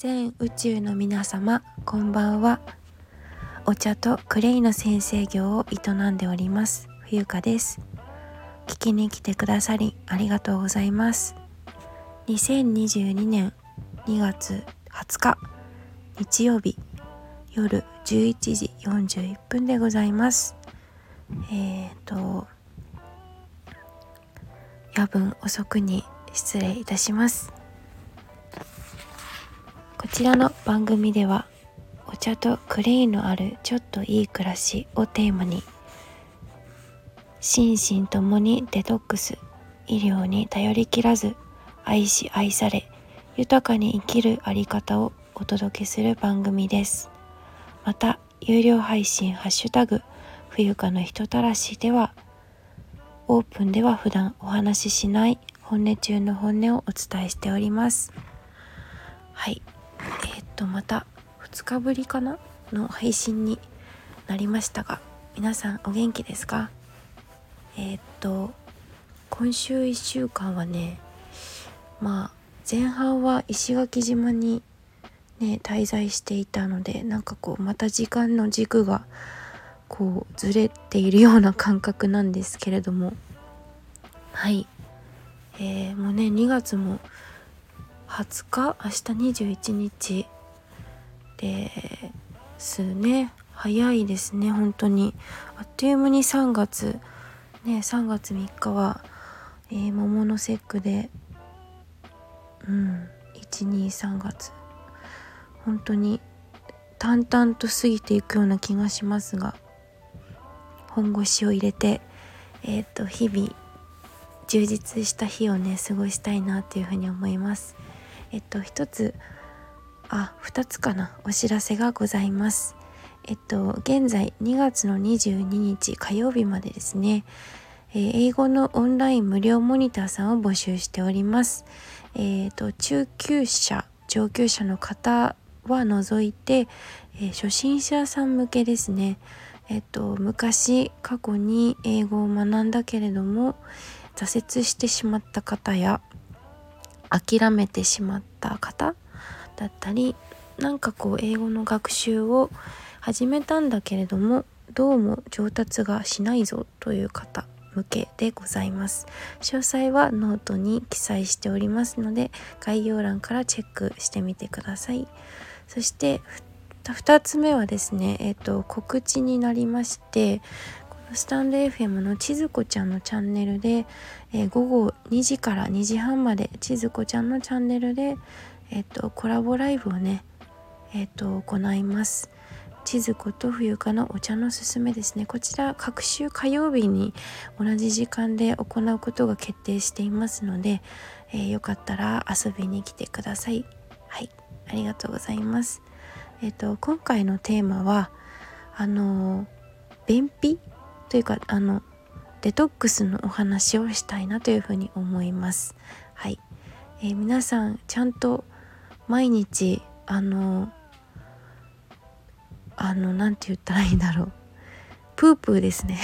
全宇宙の皆様こんばんは。お茶とクレイの先生業を営んでおります冬香です。聞きに来てくださりありがとうございます。2022年2月20日日曜日夜11時41分でございます。えっ、ー、と夜分遅くに失礼いたします。こちらの番組ではお茶とクレイのあるちょっといい暮らしをテーマに心身ともにデトックス医療に頼りきらず愛し愛され豊かに生きるあり方をお届けする番組です。また有料配信ハッシュタグ冬香の人たらしではオープンでは普段お話ししない本音中の本音をお伝えしております。はい、とまた2日ぶりかなの配信になりましたが皆さんお元気ですか？えー、っと今週1週間はねまあ前半は石垣島にね滞在していたのでなんかこうまた時間の軸がこうずれているような感覚なんですけれども。はい。えー、もうね2月も20日？明日21日。ですね。早いですね本当に。あっという間に3月。ね3月3日は、えー、桃の節句でうん123月。本当に淡々と過ぎていくような気がしますが本腰を入れてえっ、ー、と日々充実した日をね過ごしたいなというふうに思います。えっと一つあ2つかな。お知らせがございます。えっと現在2月の22日火曜日までですね、えー、英語のオンライン無料モニターさんを募集しております。えっ、と中級者上級者の方は除いて、えー、初心者さん向けですね。えっと昔過去に英語を学んだけれども挫折してしまった方や諦めてしまった方だったりなんかこう英語の学習を始めたんだけれどもどうも上達がしないぞという方向けでございます。詳細はノートに記載しておりますので概要欄からチェックしてみてください。そして2つ目はですね、えっ、ー、と告知になりましてスタンド FM のちずこちゃんのチャンネルで、えー、午後2時から2時半までちずこちゃんのチャンネルで、えっ、とコラボライブをね、えっ、と行います。ちずこと冬香のお茶のすすめですね。こちら各週火曜日に同じ時間で行うことが決定していますので、えー、よかったら遊びに来てください。はい。ありがとうございます。えっ、と今回のテーマはあの便秘というかあのデトックスのお話をしたいなというふうに思います。はい、えー、皆さんちゃんと毎日あのあの何て言ったらいいんだろう。プープーですね。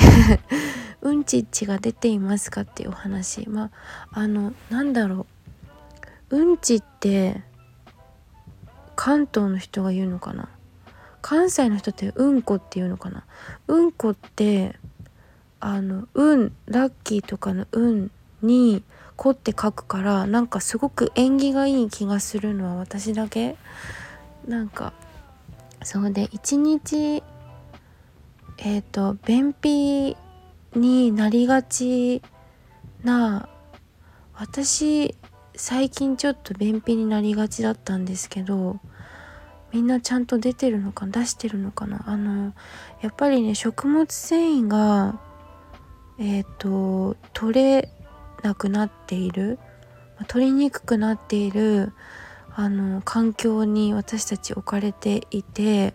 うんちっちが出ていますかっていうお話。まああのなんだろう。うんちって関東の人が言うのかな。関西の人ってうんこっていうのかな。うんこってあの運ラッキーとかの運に「子」って書くからなんかすごく縁起がいい気がするのは私だけ。なんかそうで一日えっ、ー、と便秘になりがちな私最近ちょっと便秘になりがちだったんですけどみんなちゃんと出てるのか出してるのかな。あのやっぱりね食物繊維がえっ、ー、と取れなくなっている取りにくくなっているあの環境に私たち置かれていてや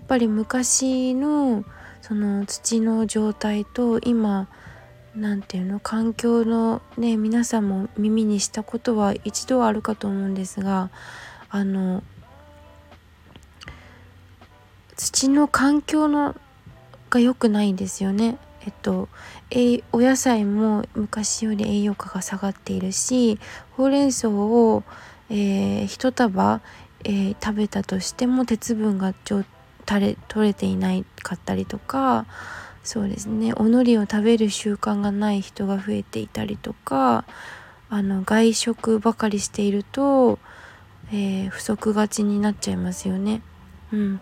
っぱり昔のその土の状態と今何て言うの環境のね皆さんも耳にしたことは一度はあるかと思うんですがあの土の環境のが良くないんですよね。えっと、えお野菜も昔より栄養価が下がっているしほうれん草を、えー、1束えー、食べたとしても鉄分が取れていないかったりとかそうですねおのりを食べる習慣がない人が増えていたりとかあの外食ばかりしていると、えー、不足がちになっちゃいますよね。うん、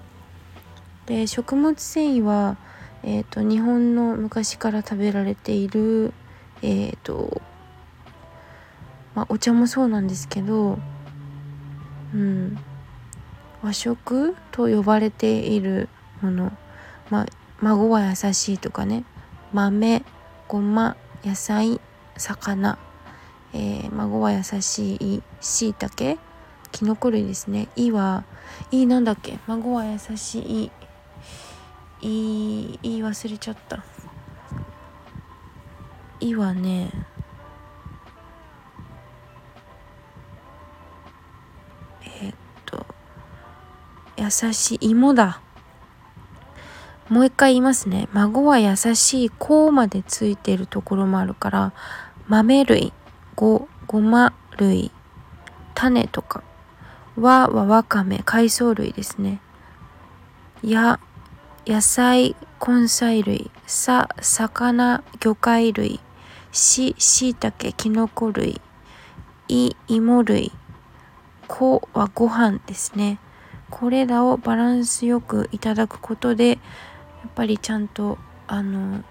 で食物繊維は、えーと、日本の昔から食べられている、えーとまあ、お茶もそうなんですけど、うん、和食と呼ばれているもの、まあ、孫は優しいとかね豆ごま野菜魚、えー、孫は優しいしいたけきのこ類ですね「い」は「い」なんだっけ？孫は優しい「い」いい忘れちゃった「い」はねえー、っと優しい芋だもう一回言いますね。孫は優しいこうまでついてるところもあるから、豆類、ご、ごま類、種とか、わはわかめ、海藻類ですね。や、野菜、根菜類、さ、魚、魚介類、し、しいたけ、きのこ類、い、芋類、こはご飯ですね。これらをバランスよくいただくことでやっぱりちゃんとあの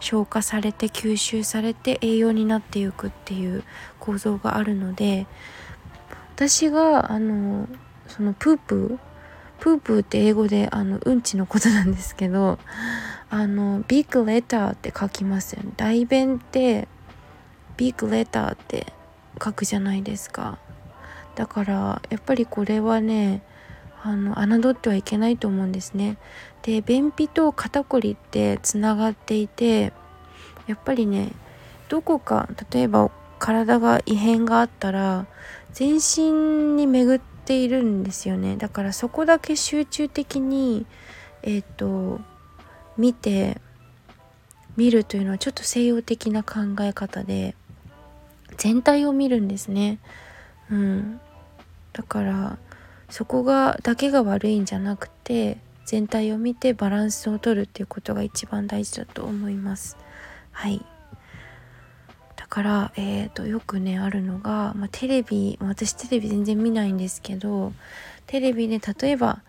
消化されて吸収されて栄養になっていくっていう構造があるので私があのそのプープープープーって英語であのうんちのことなんですけどあのビッグレターって書きますよね。代弁ってビッグレターって書くじゃないですか。だからやっぱりこれはねあの侮ってはいけないと思うんですね。で便秘と肩こりってつながっていてやっぱりねどこか例えば体が異変があったら全身に巡ってているんですよね。だからそこだけ集中的にえっ、ー、と見て見るというのはちょっと西洋的な考え方で全体を見るんですね。うん、だからそこがだけが悪いんじゃなくて全体を見てバランスをとるっていうことが一番大事だと思います。はい。からえーと、よくねあるのが、まあ、テレビ私テレビ全然見ないんですけどテレビで例えば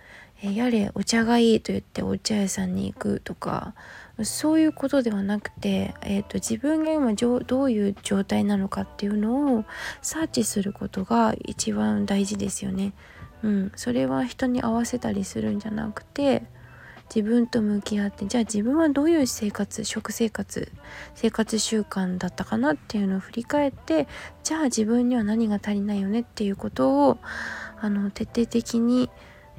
えやれお茶がいいと言ってお茶屋さんに行くとかそういうことではなくて、えーと、自分が今どういう状態なのかっていうのをサーチすることが一番大事ですよね。うん、それは人に合わせたりするんじゃなくて自分と向き合ってじゃあ自分はどういう生活食生活生活習慣だったかなっていうのを振り返ってじゃあ自分には何が足りないよねっていうことをあの徹底的に、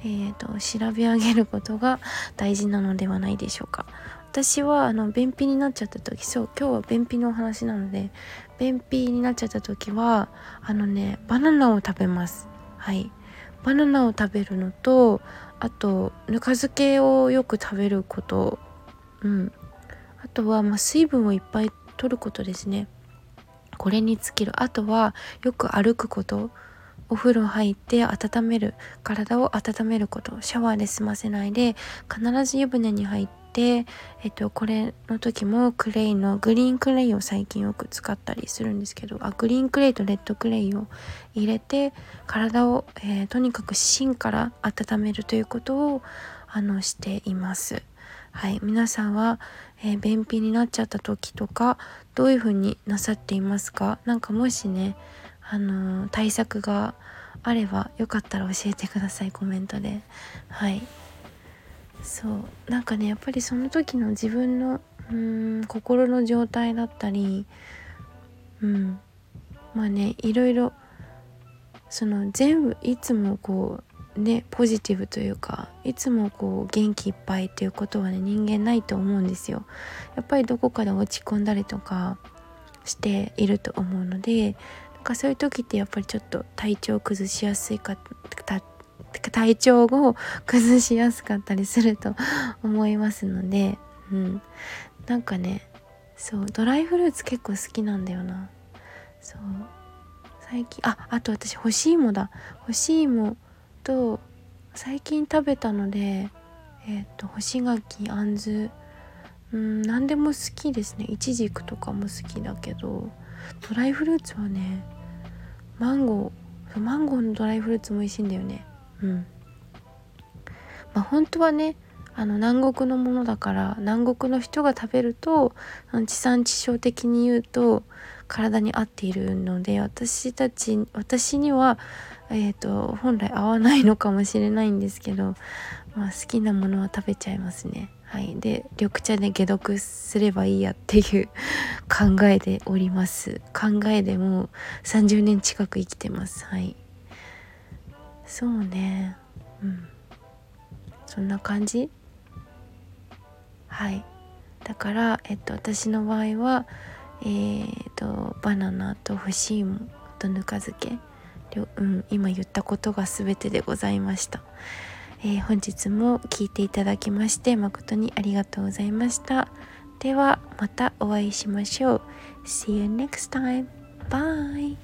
えーと、調べ上げることが大事なのではないでしょうか。私はあの便秘になっちゃった時そう今日は便秘のお話なので便秘になっちゃった時はあのねバナナを食べますはいバナナを食べるのとあとぬか漬けをよく食べること。うん。あとはまあ水分をいっぱい取ることですね。これに尽きる。あとはよく歩くこと。お風呂入って温める体を温めること。シャワーで済ませないで必ず湯船に入っで、えっと、これの時もクレイのグリーンクレイを最近よく使ったりするんですけどあグリーンクレイとレッドクレイを入れて体を、えー、とにかく芯から温めるということをあのしています。はい、皆さんは、えー、便秘になっちゃった時とかどういう風になさっていますか？何かもしね、あの、対策があればよかったら教えてくださいコメントで。はいそうなんかねやっぱりその時の自分のうん心の状態だったりうんまあねいろいろその全部いつもこうねポジティブというかいつもこう元気いっぱいっていうことはね人間ないと思うんですよ。やっぱりどこかで落ち込んだりとかしていると思うのでかそういう時ってやっぱりちょっと体調崩しやすいか体調を崩しやすかったりすると 思いますので、うん、なんかねそうドライフルーツ結構好きなんだよな。そう。最近ああと私干し芋だ。干し芋と最近食べたのでえっ、と干し柿あんず。うん何でも好きですね。いちじくとかも好きだけどドライフルーツはねマンゴーマンゴーのドライフルーツも美味しいんだよねうんまあ本当はねあの南国のものだから南国の人が食べると地産地消的に言うと体に合っているので私たち私には、えーと、本来合わないのかもしれないんですけど、まあ、好きなものは食べちゃいますね。はい、で緑茶で解毒すればいいやっていう考えでおります。考えでもう30年近く生きてます。はい。そうね。うん。そんな感じ？はい。だからえっと私の場合はえーと、バナナと干し芋とぬか漬け、うん、今言ったことが全てでございました、えー、本日も聴いていただきまして誠にありがとうございましたではまたお会いしましょう See you next time! Bye!